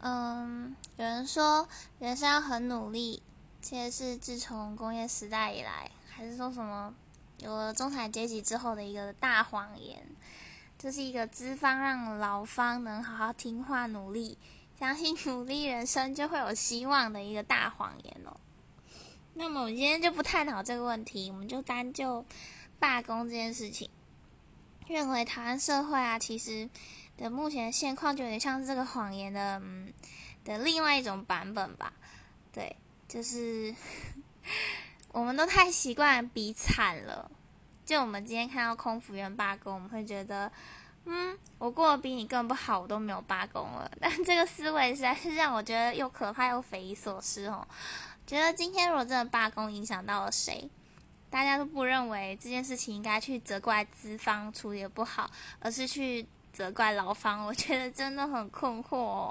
嗯，有人说人生要很努力，这是自从工业时代以来，还是说什么有了中产阶级之后的一个大谎言。这是一个资方让劳方能好好听话、努力，相信努力，人生就会有希望的一个大谎言哦。那么我们今天就不探讨这个问题，我们就单就罢工这件事情，认为台湾社会啊，其实。的目前现况就有点像是这个谎言的，嗯，的另外一种版本吧。对，就是 我们都太习惯比惨了。就我们今天看到空服员罢工，我们会觉得，嗯，我过得比你更不好，我都没有罢工了。但这个思维实在是让我觉得又可怕又匪夷所思哦。觉得今天如果真的罢工影响到了谁，大家都不认为这件事情应该去责怪资方处理的不好，而是去。责怪老方，我觉得真的很困惑。